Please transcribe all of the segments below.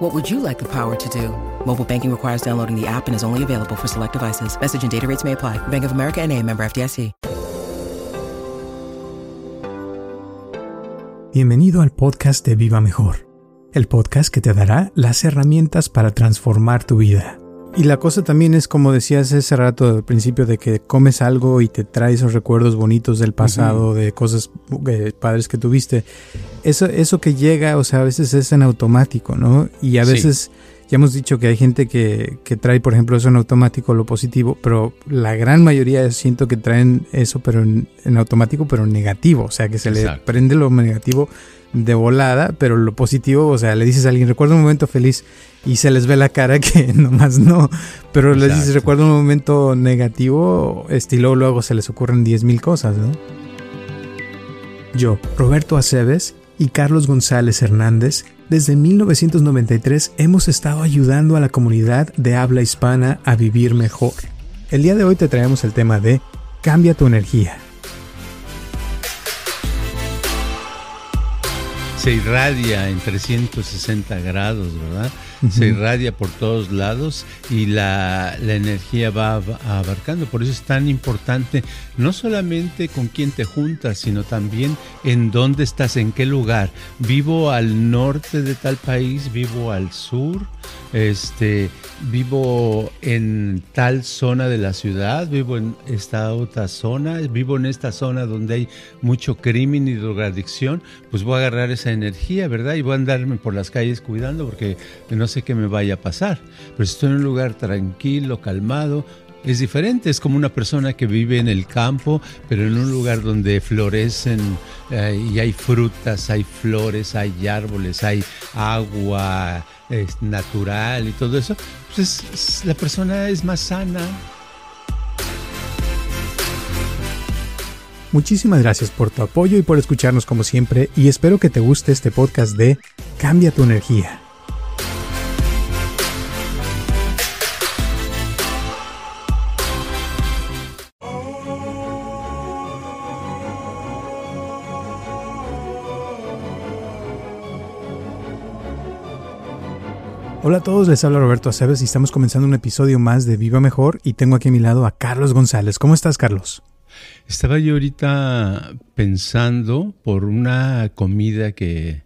What would you like the power to do? Mobile banking requires downloading the app and is only available for select devices. Message and data rates may apply. Bank of America and a member FDIC. Bienvenido al podcast de Viva Mejor, el podcast que te dará las herramientas para transformar tu vida. Y la cosa también es como decías ese rato al principio de que comes algo y te trae esos recuerdos bonitos del pasado, de cosas eh, padres que tuviste. Eso, eso que llega, o sea, a veces es en automático, ¿no? Y a veces ya hemos dicho que hay gente que, que, trae, por ejemplo, eso en automático, lo positivo, pero la gran mayoría siento que traen eso, pero en, automático, pero negativo. O sea, que se le prende lo negativo de volada, pero lo positivo, o sea, le dices a alguien, recuerda un momento feliz y se les ve la cara que nomás no, pero le dices, recuerda un momento negativo, estilo luego se les ocurren 10 mil cosas, ¿no? Yo, Roberto Aceves y Carlos González Hernández, desde 1993 hemos estado ayudando a la comunidad de habla hispana a vivir mejor. El día de hoy te traemos el tema de Cambia tu energía. Se irradia en 360 grados, ¿verdad? se irradia por todos lados y la, energía va abarcando. Por eso es tan importante no solamente con quién te juntas, sino también en dónde estás, en qué lugar. Vivo al norte de tal país, vivo al sur, este, vivo en tal zona de la ciudad, vivo en esta otra zona, vivo en esta zona donde hay mucho crimen y drogadicción, pues voy a agarrar esa energía, ¿verdad? Y voy a andarme por las calles cuidando porque no sé qué me vaya a pasar. Pero si estoy en un lugar tranquilo, calmado, es diferente, es como una persona que vive en el campo, pero en un lugar donde florecen eh, y hay frutas, hay flores, hay árboles, hay agua natural y todo eso, pues la persona es más sana. Muchísimas gracias por tu apoyo y por escucharnos como siempre y espero que te guste este podcast de Cambia tu energía. Hola a todos, les habla Roberto Aceves y estamos comenzando un episodio más de Viva Mejor y tengo aquí a mi lado a Carlos González. ¿Cómo estás, Carlos? Estaba yo ahorita pensando por una comida que,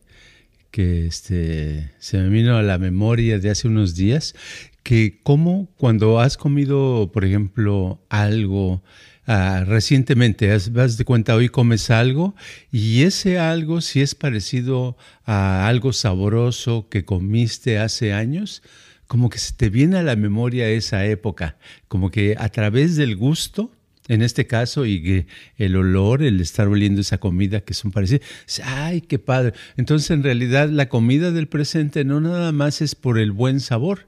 que este, se me vino a la memoria de hace unos días, que como cuando has comido, por ejemplo, algo Ah, recientemente, vas de cuenta, hoy comes algo y ese algo, si es parecido a algo sabroso que comiste hace años, como que se te viene a la memoria esa época, como que a través del gusto, en este caso, y el olor, el estar oliendo esa comida que son parecidas, ¡ay, qué padre! Entonces, en realidad, la comida del presente no nada más es por el buen sabor,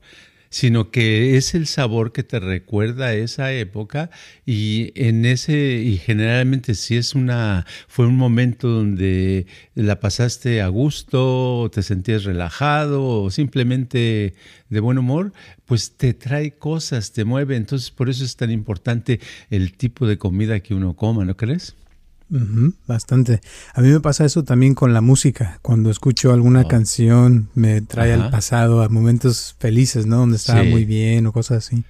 sino que es el sabor que te recuerda a esa época y en ese y generalmente si es una fue un momento donde la pasaste a gusto, te sentías relajado o simplemente de buen humor, pues te trae cosas, te mueve, entonces por eso es tan importante el tipo de comida que uno coma, ¿no crees? Bastante. A mí me pasa eso también con la música. Cuando escucho alguna oh. canción, me trae al pasado, a momentos felices, ¿no? Donde estaba muy bien o cosas así.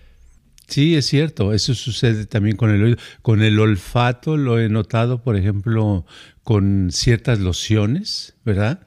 Sí, es cierto. Eso sucede también con el oído. Con el olfato lo he notado, por ejemplo, con ciertas lociones, ¿verdad?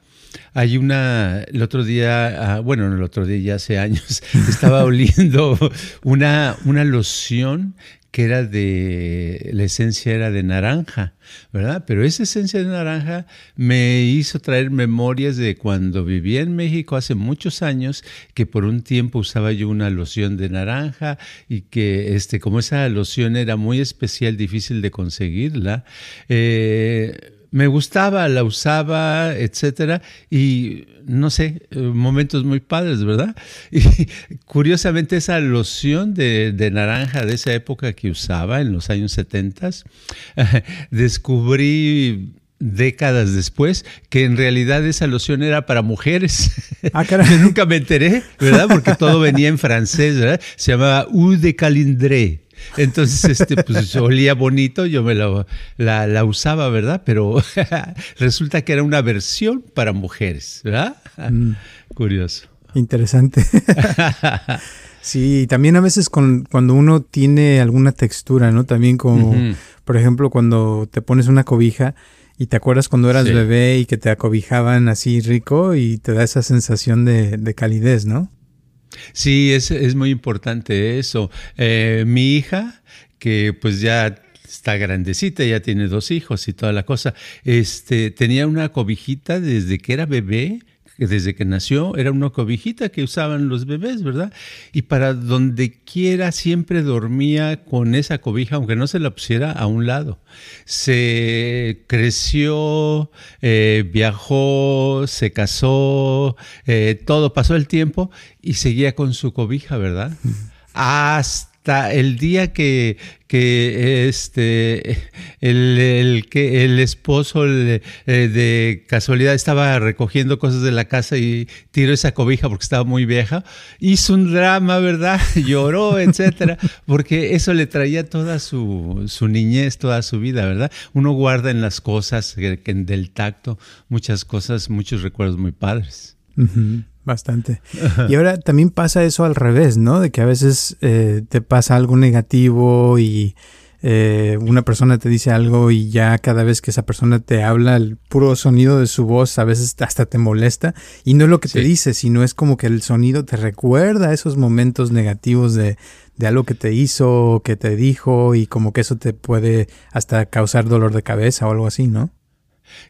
Hay una, el otro día, ah, bueno, el otro día ya hace años, estaba oliendo una, una loción que era de, la esencia era de naranja, ¿verdad? Pero esa esencia de naranja me hizo traer memorias de cuando vivía en México hace muchos años, que por un tiempo usaba yo una loción de naranja y que este, como esa loción era muy especial, difícil de conseguirla, eh, me gustaba, la usaba, etcétera, y no sé, momentos muy padres, ¿verdad? Y curiosamente esa loción de, de naranja de esa época que usaba en los años 70, descubrí décadas después que en realidad esa loción era para mujeres. Ah, Yo nunca me enteré, ¿verdad? Porque todo venía en francés, ¿verdad? Se llamaba Eau de Calindré. Entonces, este, pues olía bonito, yo me la, la, usaba, ¿verdad? Pero resulta que era una versión para mujeres, ¿verdad? Mm. Curioso. Interesante. sí, también a veces con, cuando uno tiene alguna textura, ¿no? También como, por ejemplo, cuando te pones una cobija y te acuerdas cuando eras bebé y que te acobijaban así rico y te da esa sensación de, de calidez, ¿no? Sí, es, es muy importante eso. Eh, mi hija, que pues ya está grandecita, ya tiene dos hijos y toda la cosa, este, tenía una cobijita desde que era bebé desde que nació era una cobijita que usaban los bebés, ¿verdad? Y para donde quiera siempre dormía con esa cobija, aunque no se la pusiera a un lado. Se creció, eh, viajó, se casó, eh, todo pasó el tiempo y seguía con su cobija, ¿verdad? Hasta el día que, este el, que el esposo eh, de casualidad estaba recogiendo cosas de la casa y tiró esa cobija porque estaba muy vieja, hizo un drama, ¿verdad? Lloró, etcétera, porque eso le traía toda su, su, niñez, toda su vida, ¿verdad? Uno guarda en las cosas del tacto muchas cosas, muchos recuerdos muy padres. Bastante. Y ahora también pasa eso al revés, ¿no? De que a veces eh, te pasa algo negativo y eh, una persona te dice algo y ya cada vez que esa persona te habla, el puro sonido de su voz a veces hasta te molesta. Y no es lo que te dice, sino es como que el sonido te recuerda esos momentos negativos de, de algo que te hizo, que te dijo y como que eso te puede hasta causar dolor de cabeza o algo así, ¿no?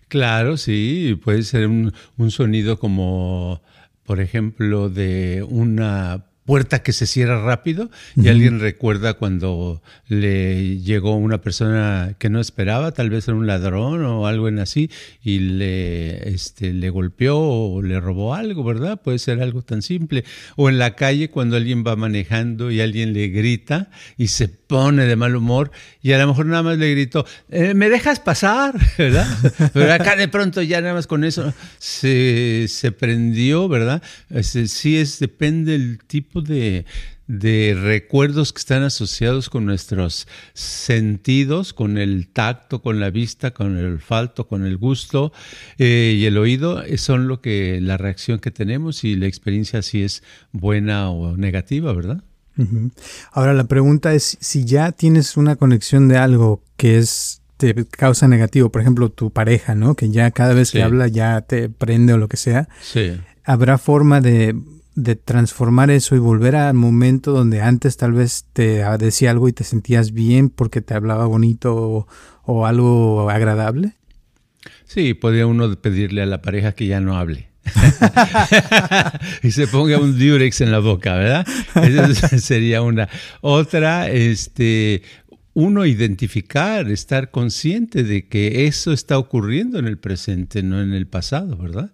Claro, sí, puede ser un, un sonido como por ejemplo, de una puerta que se cierra rápido y alguien recuerda cuando le llegó una persona que no esperaba, tal vez era un ladrón o algo en así, y le, este, le golpeó o le robó algo, ¿verdad? Puede ser algo tan simple. O en la calle cuando alguien va manejando y alguien le grita y se pone de mal humor y a lo mejor nada más le gritó, eh, ¿me dejas pasar? ¿verdad? Pero acá de pronto ya nada más con eso se, se prendió, ¿verdad? Este, sí es, depende del tipo de, recuerdos que están asociados con nuestros sentidos, con el tacto, con la vista, con el olfato, con el gusto eh, y el oído, eh, son lo que la reacción que tenemos y la experiencia si es buena o negativa, ¿verdad? Ahora la pregunta es si ya tienes una conexión de algo que es te causa negativo, por ejemplo, tu pareja, ¿no? Que ya cada vez que habla ya te prende o lo que sea. Sí. ¿Habrá forma de de transformar eso y volver al momento donde antes tal vez te decía algo y te sentías bien porque te hablaba bonito o, algo agradable? Sí, podría uno pedirle a la pareja que ya no hable. y se ponga un durex en la boca, ¿verdad? Esa sería una. Otra, este, uno identificar, estar consciente de que eso está ocurriendo en el presente, no en el pasado, ¿verdad?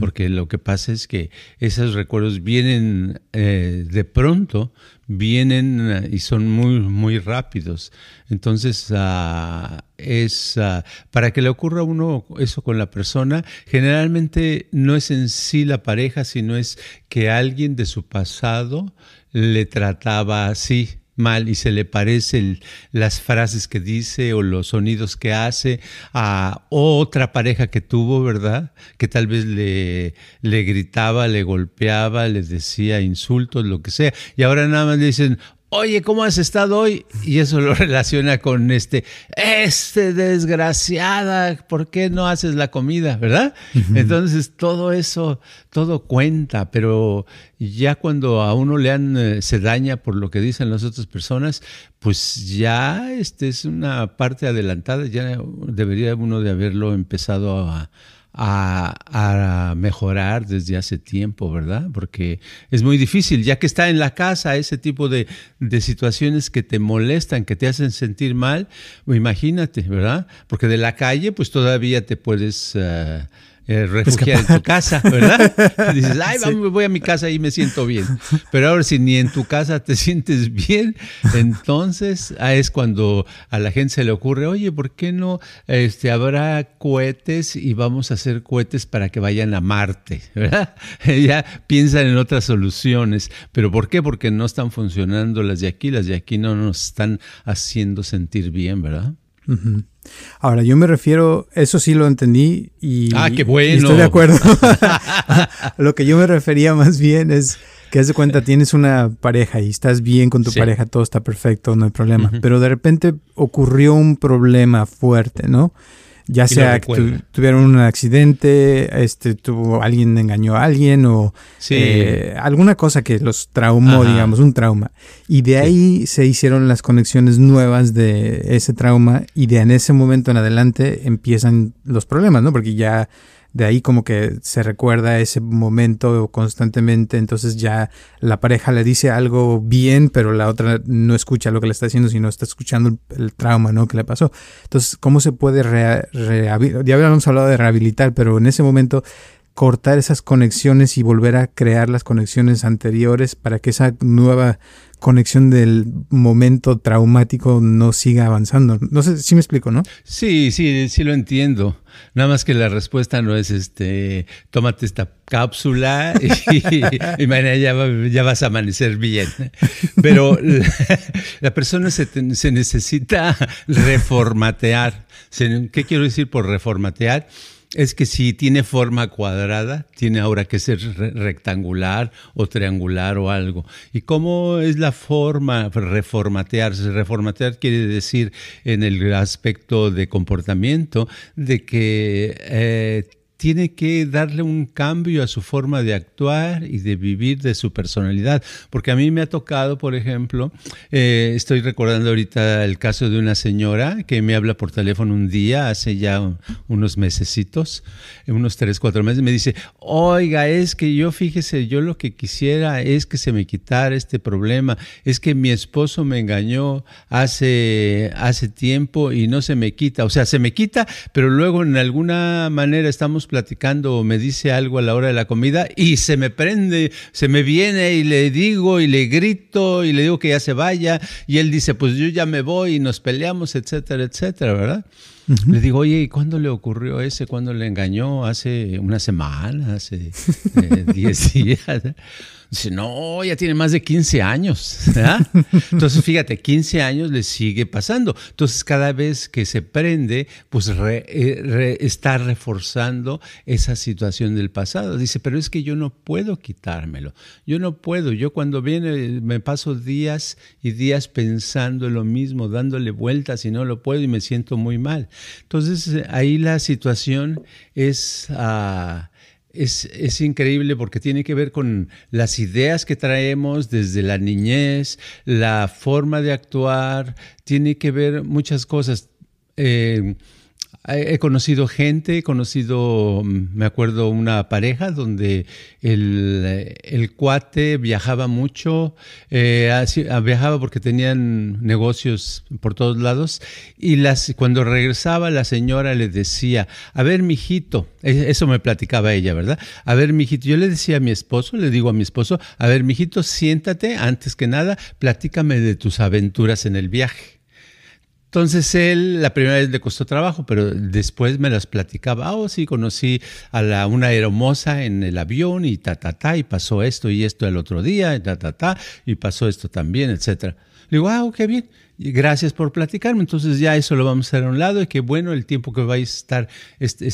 Porque lo que pasa es que esos recuerdos vienen eh, de pronto, vienen eh, y son muy, muy rápidos. Entonces, ah, es, ah, para que le ocurra a uno eso con la persona, generalmente no es en sí la pareja, sino es que alguien de su pasado le trataba así mal y se le parecen las frases que dice o los sonidos que hace a otra pareja que tuvo, ¿verdad? Que tal vez le, le gritaba, le golpeaba, les decía insultos, lo que sea. Y ahora nada más le dicen, oye, ¿cómo has estado hoy? Y eso lo relaciona con este, este desgraciada, ¿por qué no haces la comida? ¿Verdad? Entonces todo eso, todo cuenta, pero ya cuando a uno le han, eh, se daña por lo que dicen las otras personas, pues ya este es una parte adelantada, ya debería uno de haberlo empezado a, a, mejorar desde hace tiempo, ¿verdad? Porque es muy difícil, ya que está en la casa ese tipo de, situaciones que te molestan, que te hacen sentir mal, imagínate, ¿verdad? Porque de la calle, pues todavía te puedes... Eh, eh, refugiar en tu casa, ¿verdad? dices, ay, vamos, voy a mi casa y me siento bien. Pero ahora si ni en tu casa te sientes bien, entonces ah, es cuando a la gente se le ocurre, oye, ¿por qué no este, habrá cohetes y vamos a hacer cohetes para que vayan a Marte? ¿verdad? ya piensan en otras soluciones. ¿Pero por qué? Porque no están funcionando las de aquí, las de aquí no nos están haciendo sentir bien, ¿verdad? Ahora, yo me refiero, eso sí lo entendí y, ah, qué bueno. estoy de acuerdo. lo que yo me refería más bien es que haz de cuenta, tienes una pareja y estás bien con tu pareja, todo está perfecto, no hay problema, pero de repente ocurrió un problema fuerte, ¿no? Ya sea que tuvieron un accidente, este, tuvo alguien engañó a alguien o eh, alguna cosa que los traumó, digamos, un trauma. Y de ahí se hicieron las conexiones nuevas de ese trauma y de en ese momento en adelante empiezan los problemas, ¿no? Porque ya de ahí como que se recuerda ese momento constantemente, entonces ya la pareja le dice algo bien, pero la otra no escucha lo que le está diciendo, sino está escuchando el, trauma, ¿no? Que le pasó. Entonces, ¿cómo se puede rehabilitar? Ya habíamos hablado de rehabilitar, pero en ese momento cortar esas conexiones y volver a crear las conexiones anteriores para que esa nueva conexión del momento traumático no siga avanzando. No sé si me explico, ¿no? Sí, sí, sí lo entiendo. Nada más que la respuesta no es este, tómate esta cápsula y, mañana ya, vas a amanecer bien. Pero la, persona se, se, necesita reformatear. ¿Qué quiero decir por reformatear? Es que si tiene forma cuadrada, tiene ahora que ser rectangular o triangular o algo. ¿Y cómo es la forma reformatearse? Reformatear quiere decir en el aspecto de comportamiento de que eh, tiene que darle un cambio a su forma de actuar y de vivir de su personalidad. Porque a mí me ha tocado, por ejemplo, eh, estoy recordando ahorita el caso de una señora que me habla por teléfono un día, hace ya unos mesecitos, unos tres, cuatro meses, me dice, oiga, es que yo, fíjese, yo lo que quisiera es que se me quitara este problema, es que mi esposo me engañó hace, hace tiempo y no se me quita, o sea, se me quita, pero luego en alguna manera estamos platicando o me dice algo a la hora de la comida y se me prende, se me viene y le digo y le grito y le digo que ya se vaya y él dice, pues yo ya me voy y nos peleamos, etcétera, etcétera, ¿verdad? Le digo, oye, ¿y cuándo le ocurrió ese? ¿Cuándo le engañó? ¿Hace una semana? ¿Hace 10 eh, días? Dice, no, ya tiene más de 15 años. Entonces, fíjate, 15 años le sigue pasando. Entonces, cada vez que se prende, pues eh, está reforzando esa situación del pasado. Dice, pero es que yo no puedo quitármelo. Yo no puedo. Yo cuando viene, me paso días y días pensando en lo mismo, dándole vueltas y no lo puedo y me siento muy mal. Entonces, ahí la situación es... Ah, es, increíble porque tiene que ver con las ideas que traemos desde la niñez, la forma de actuar, tiene que ver muchas cosas. Eh, He conocido gente, he conocido, mm, me acuerdo, una pareja donde el, cuate viajaba mucho, eh, viajaba porque tenían negocios por todos lados y las, cuando regresaba la señora le decía, a ver, mijito, e, eso me platicaba ella, ¿verdad? A ver, mijito, yo le decía a mi esposo, le digo a mi esposo, a ver, mijito, siéntate, antes que nada, platícame de tus aventuras en el viaje. Entonces él, la primera vez le costó trabajo, pero después me las platicaba. Oh, sí, conocí a la, una hermosa en el avión y ta, ta, ta, y pasó esto y esto el otro día, y ta, ta, ta, y pasó esto también, etcétera. Le digo, ah, qué bien gracias por platicarme. Entonces ya eso lo vamos a hacer a un lado y que bueno, el tiempo que vais a estar,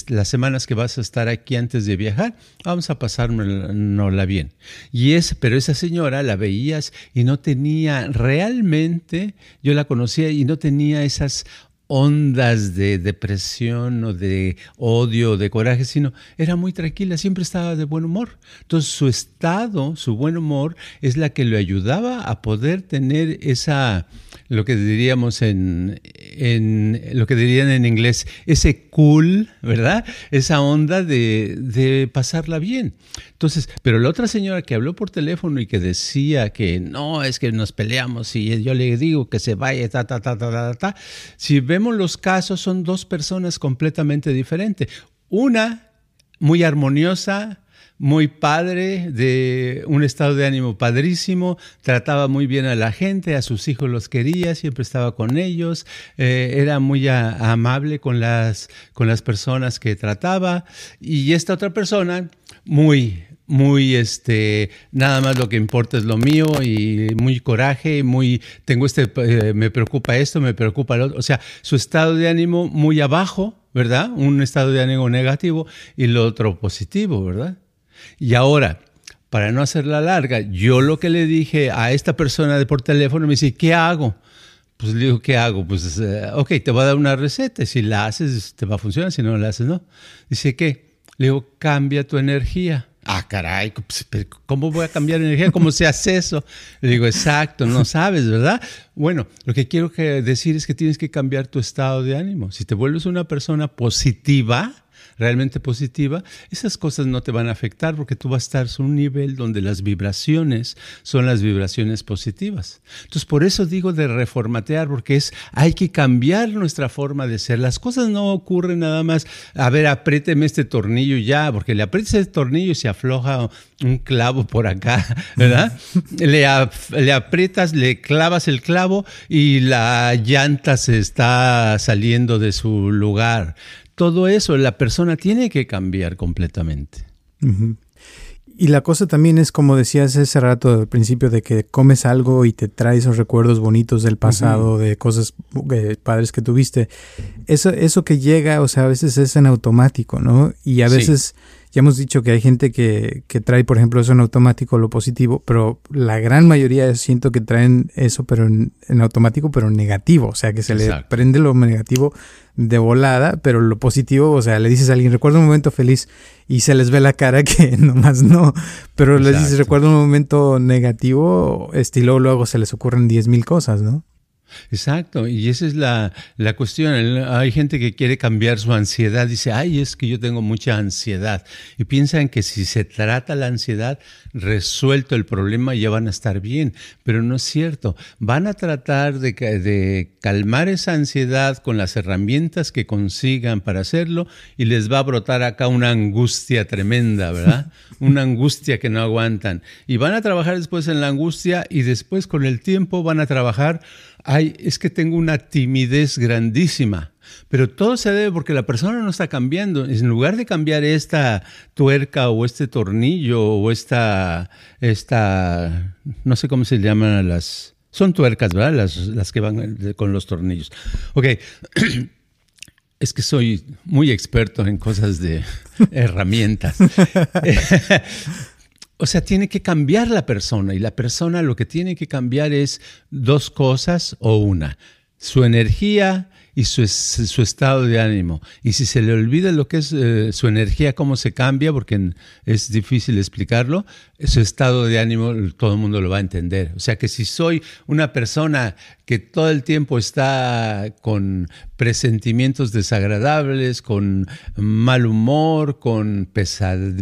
las semanas que vas a estar aquí antes de viajar, vamos a pasárnosla bien. Y es, pero esa señora la veías y no tenía realmente, yo la conocía y no tenía esas ondas de depresión o de odio o de coraje, sino era muy tranquila, siempre estaba de buen humor. Entonces su estado, su buen humor, es la que le ayudaba a poder tener esa, lo que diríamos en, en lo que dirían en inglés, ese cool, ¿verdad? Esa onda de, de pasarla bien. Entonces, pero la otra señora que habló por teléfono y que decía que no, es que nos peleamos y yo le digo que se vaya, ta, ta, ta, ta, ta, ta. Si vemos los casos, son dos personas completamente diferentes. Una muy armoniosa, muy padre, de un estado de ánimo padrísimo, trataba muy bien a la gente, a sus hijos los quería, siempre estaba con ellos, eh, era muy amable con las, con las personas que trataba. Y esta otra persona, muy muy este nada más lo que importa es lo mío y muy coraje muy tengo este eh, me preocupa esto me preocupa lo otro o sea su estado de ánimo muy abajo verdad un estado de ánimo negativo y lo otro positivo verdad y ahora para no hacerla larga yo lo que le dije a esta persona de por teléfono me dice qué hago pues le digo, ¿qué hago? Pues, eh, ok, te voy a dar una receta. Si la haces, te va a funcionar. Si no la haces, no. Dice, ¿qué? Le digo, cambia tu energía. Ah, caray, pues, ¿cómo voy a cambiar energía? ¿Cómo se hace eso? Le digo, exacto, no sabes, ¿verdad? Bueno, lo que quiero decir es que tienes que cambiar tu estado de ánimo. Si te vuelves una persona positiva, realmente positiva, esas cosas no te van a afectar porque tú vas a estar en un nivel donde las vibraciones son las vibraciones positivas. Entonces, por eso digo de reformatear, porque es, hay que cambiar nuestra forma de ser. Las cosas no ocurren nada más, a ver, apriéteme este tornillo ya, porque le aprietas el tornillo y se afloja un clavo por acá, ¿verdad? le, le aprietas, le clavas el clavo y la llanta se está saliendo de su lugar todo eso, la persona tiene que cambiar completamente. Y la cosa también es, como decías ese rato al principio, de que comes algo y te trae esos recuerdos bonitos del pasado, de cosas eh, padres que tuviste. Eso, eso que llega, o sea, a veces es en automático, ¿no? Y a veces... Ya hemos dicho que hay gente que, que, trae, por ejemplo, eso en automático, lo positivo, pero la gran mayoría siento que traen eso, pero en, automático, pero negativo. O sea, que se le prende lo negativo de volada, pero lo positivo, o sea, le dices a alguien, recuerda un momento feliz y se les ve la cara que nomás no, pero le dices, recuerda un momento negativo, estilo, luego se les ocurren diez mil cosas, ¿no? Exacto, y esa es la, la, cuestión. Hay gente que quiere cambiar su ansiedad, dice, ay, es que yo tengo mucha ansiedad. Y piensan que si se trata la ansiedad, resuelto el problema, ya van a estar bien. Pero no es cierto. Van a tratar de, de calmar esa ansiedad con las herramientas que consigan para hacerlo y les va a brotar acá una angustia tremenda, ¿verdad? una angustia que no aguantan. Y van a trabajar después en la angustia y después con el tiempo van a trabajar ay, es que tengo una timidez grandísima. Pero todo se debe porque la persona no está cambiando. En lugar de cambiar esta tuerca o este tornillo o esta, esta no sé cómo se llaman las... Son tuercas, ¿verdad? Las, las que van con los tornillos. Ok. Es que soy muy experto en cosas de herramientas. O sea, tiene que cambiar la persona y la persona lo que tiene que cambiar es dos cosas o una, su energía y su, su estado de ánimo. Y si se le olvida lo que es eh, su energía, cómo se cambia, porque es difícil explicarlo, su estado de ánimo todo el mundo lo va a entender. O sea que si soy una persona que todo el tiempo está con presentimientos desagradables, con mal humor, con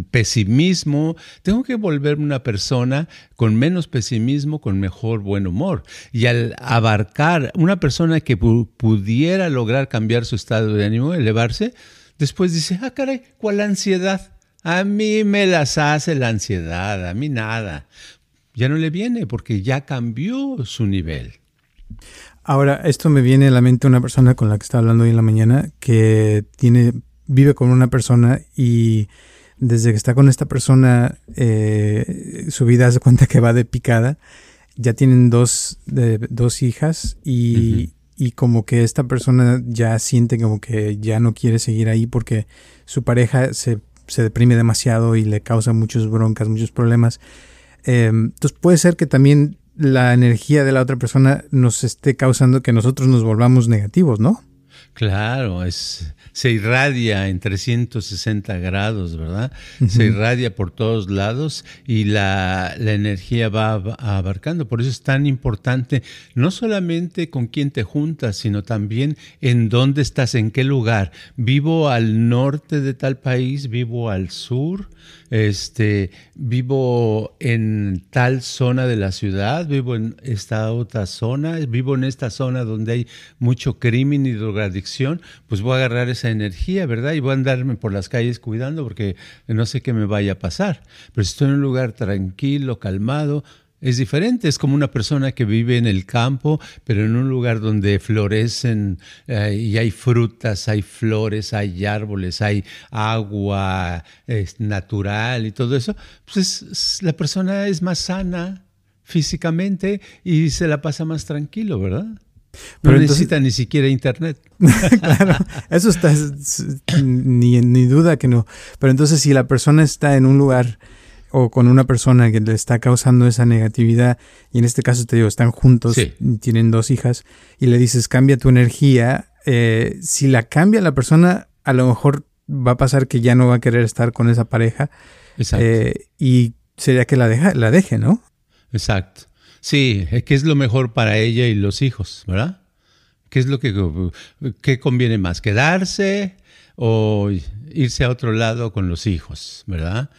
pesimismo, tengo que volverme una persona con menos pesimismo, con mejor buen humor. Y al abarcar una persona que pudiera lograr cambiar su estado de ánimo, elevarse, después dice, ah, caray, ¿cuál ansiedad? A mí me las hace la ansiedad, a mí nada. Ya no le viene porque ya cambió su nivel. Ahora, esto me viene a la mente una persona con la que estaba hablando hoy en la mañana que tiene, vive con una persona y desde que está con esta persona, eh, su vida hace cuenta que va de picada. Ya tienen dos, dos hijas y, y como que esta persona ya siente como que ya no quiere seguir ahí porque su pareja se se deprime demasiado y le causa muchos broncas, muchos problemas. Em, entonces puede ser que también la energía de la otra persona nos esté causando que nosotros nos volvamos negativos, ¿no? Claro, es, se irradia en 360 grados, ¿verdad? Se irradia por todos lados y la, la, energía va abarcando. Por eso es tan importante no solamente con quién te juntas, sino también en dónde estás, en qué lugar. Vivo al norte de tal país, vivo al sur, este, vivo en tal zona de la ciudad, vivo en esta otra zona, vivo en esta zona donde hay mucho crimen y drogadicción, pues voy a agarrar esa energía, ¿verdad? Y voy a andarme por las calles cuidando porque no sé qué me vaya a pasar. Pero si estoy en un lugar tranquilo, calmado, es diferente, es como una persona que vive en el campo, pero en un lugar donde florecen eh, y hay frutas, hay flores, hay árboles, hay agua es natural y todo eso, pues la persona es más sana físicamente y se la pasa más tranquilo, ¿verdad? no necesita ni siquiera internet. claro, eso está, ni, ni duda que no. Pero entonces si la persona está en un lugar o con una persona que le está causando esa negatividad, y en este caso te digo, están juntos, tienen dos hijas, y le dices, cambia tu energía, eh, si la cambia la persona, a lo mejor va a pasar que ya no va a querer estar con esa pareja, eh, y sería que la, deja, la deje, ¿no? Exacto. Sí, que es lo mejor para ella y los hijos, ¿verdad? ¿Qué es lo que qué conviene más? ¿Quedarse? O irse a otro lado con los hijos, ¿verdad?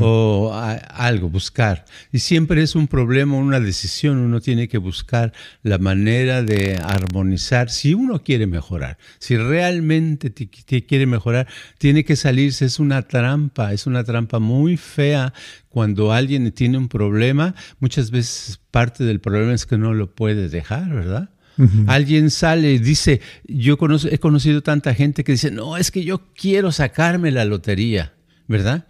O algo, buscar. Y siempre es un problema, una decisión, uno tiene que buscar la manera de armonizar. Si uno quiere mejorar, si realmente quiere mejorar, tiene que salirse, es una trampa, es una trampa muy fea cuando alguien tiene un problema, muchas veces parte del problema es que no lo puede dejar, ¿verdad? Alguien sale y dice, yo he conocido tanta gente que dice, no, es que yo quiero sacarme la lotería, ¿verdad?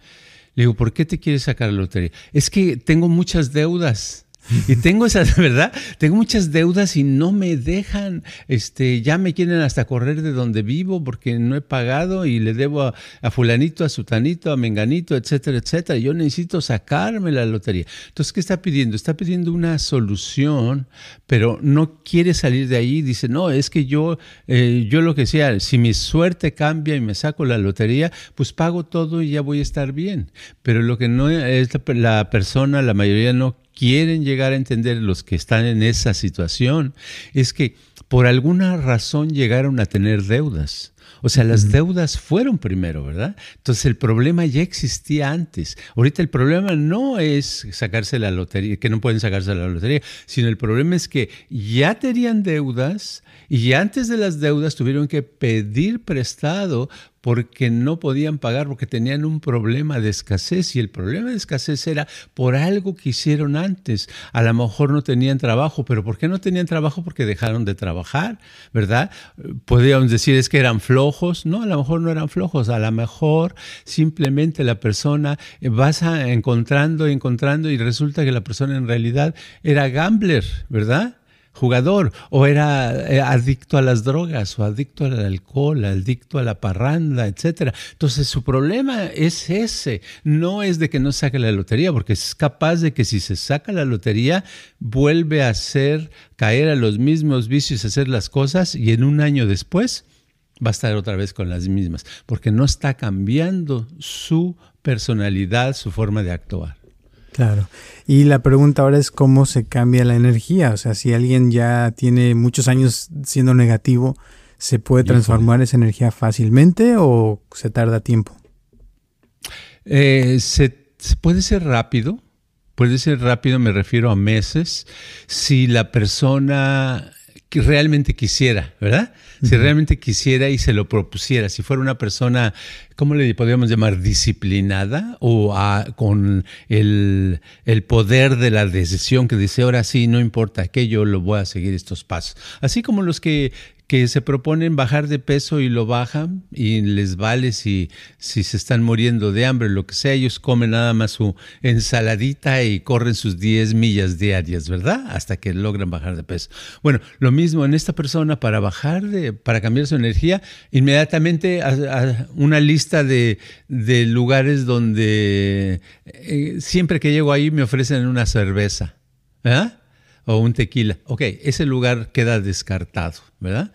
Le digo, ¿por qué te quieres sacar la lotería? Es que tengo muchas deudas. Y tengo esas, ¿verdad? Tengo muchas deudas y no me dejan, este, ya me quieren hasta correr de donde vivo porque no he pagado y le debo a, fulanito, a sutanito, a menganito, etcétera, etcétera. Yo necesito sacarme la lotería. Entonces, ¿qué está pidiendo? Está pidiendo una solución, pero no quiere salir de ahí. Dice, no, es que yo, eh, yo lo que sea, si mi suerte cambia y me saco la lotería, pues pago todo y ya voy a estar bien. Pero lo que no es la persona, la mayoría no quieren llegar a entender los que están en esa situación es que por alguna razón llegaron a tener deudas. O sea, las deudas fueron primero, ¿verdad? Entonces el problema ya existía antes. Ahorita el problema no es sacarse la lotería, que no pueden sacarse la lotería, sino el problema es que ya tenían deudas y antes de las deudas tuvieron que pedir prestado porque no podían pagar, porque tenían un problema de escasez y el problema de escasez era por algo que hicieron antes. A lo mejor no tenían trabajo, pero ¿por qué no tenían trabajo? Porque dejaron de trabajar, ¿verdad? Podríamos decir es que eran no, a lo mejor no eran flojos, a lo mejor simplemente la persona eh, vas encontrando, encontrando y resulta que la persona en realidad era gambler, ¿verdad? jugador o era eh, adicto a las drogas o adicto al alcohol, adicto a la parranda, etcétera. Entonces su problema es ese, no es de que no saque la lotería, porque es capaz de que si se saca la lotería vuelve a hacer caer a los mismos vicios, hacer las cosas y en un año después va a estar otra vez con las mismas, porque no está cambiando su personalidad, su forma de actuar. Claro. Y la pregunta ahora es cómo se cambia la energía. O sea, si alguien ya tiene muchos años siendo negativo, ¿se puede transformar esa energía fácilmente o se tarda tiempo? Eh, se, puede ser rápido. Puede ser rápido, me refiero a meses, si la persona que realmente quisiera, ¿verdad? Si realmente quisiera y se lo propusiera, si fuera una persona, ¿cómo le podríamos llamar? Disciplinada o con el, el, poder de la decisión que dice, ahora sí, no importa que yo lo voy a seguir estos pasos. Así como los que que se proponen bajar de peso y lo bajan y les vale si, si se están muriendo de hambre, lo que sea, ellos comen nada más su ensaladita y corren sus 10 millas diarias, ¿verdad? Hasta que logran bajar de peso. Bueno, lo mismo en esta persona para bajar, de, para cambiar su energía, inmediatamente a, una lista de, de lugares donde eh, siempre que llego ahí me ofrecen una cerveza. ¿verdad? O un tequila. Ok, ese lugar queda descartado, ¿verdad?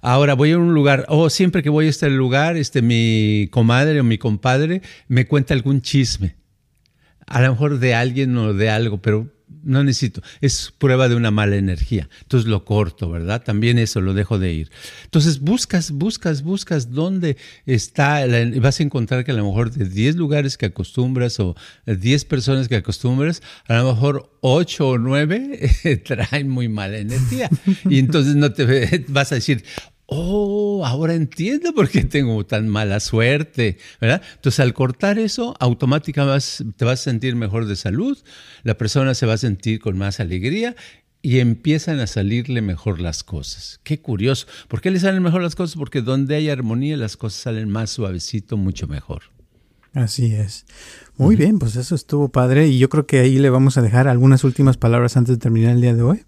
Ahora voy a un lugar, o oh, siempre que voy a este lugar, este, mi comadre o mi compadre me cuenta algún chisme. A lo mejor de alguien o de algo, pero no necesito, es prueba de una mala energía. Entonces lo corto, ¿verdad? También eso lo dejo de ir. Entonces buscas, buscas, buscas dónde está, vas a encontrar que a lo mejor de 10 lugares que acostumbras o 10 personas que acostumbras, a lo mejor 8 o 9 traen muy mala energía. Y entonces no te vas a decir, oh, ahora entiendo por qué tengo tan mala suerte, ¿verdad? Entonces al cortar eso, automáticamente te vas a sentir mejor de salud, la persona se va a sentir con más alegría y empiezan a salirle mejor las cosas. Qué curioso. ¿Por qué le salen mejor las cosas? Porque donde hay armonía las cosas salen más suavecito, mucho mejor. Así es. Muy bien, pues eso estuvo padre y yo creo que ahí le vamos a dejar algunas últimas palabras antes de terminar el día de hoy.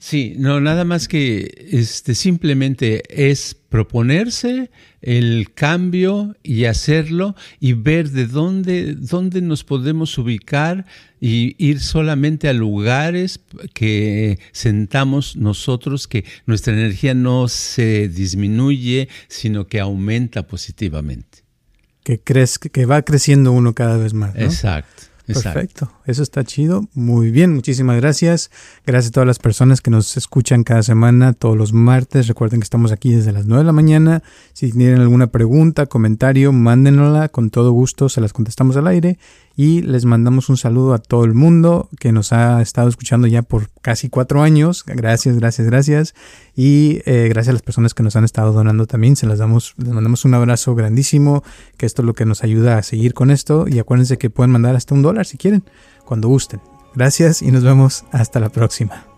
Sí, no, nada más que este, simplemente es proponerse el cambio y hacerlo y ver de dónde, dónde nos podemos ubicar y ir solamente a lugares que sentamos nosotros, que nuestra energía no se disminuye, sino que aumenta positivamente. Que crees que va creciendo uno cada vez más. Exacto. Perfecto, eso está chido. Muy bien, muchísimas gracias. Gracias a todas las personas que nos escuchan cada semana, todos los martes. Recuerden que estamos aquí desde las 9 de la mañana. Si tienen alguna pregunta, comentario, mándenosla. Con todo gusto se las contestamos al aire y les mandamos un saludo a todo el mundo que nos ha estado escuchando ya por casi cuatro años. Gracias, gracias, gracias. Y eh, gracias a las personas que nos han estado donando también. Se las damos, les mandamos un abrazo grandísimo, que esto es lo que nos ayuda a seguir con esto. Y acuérdense que pueden mandar hasta un dólar si quieren, cuando gusten. Gracias y nos vemos hasta la próxima.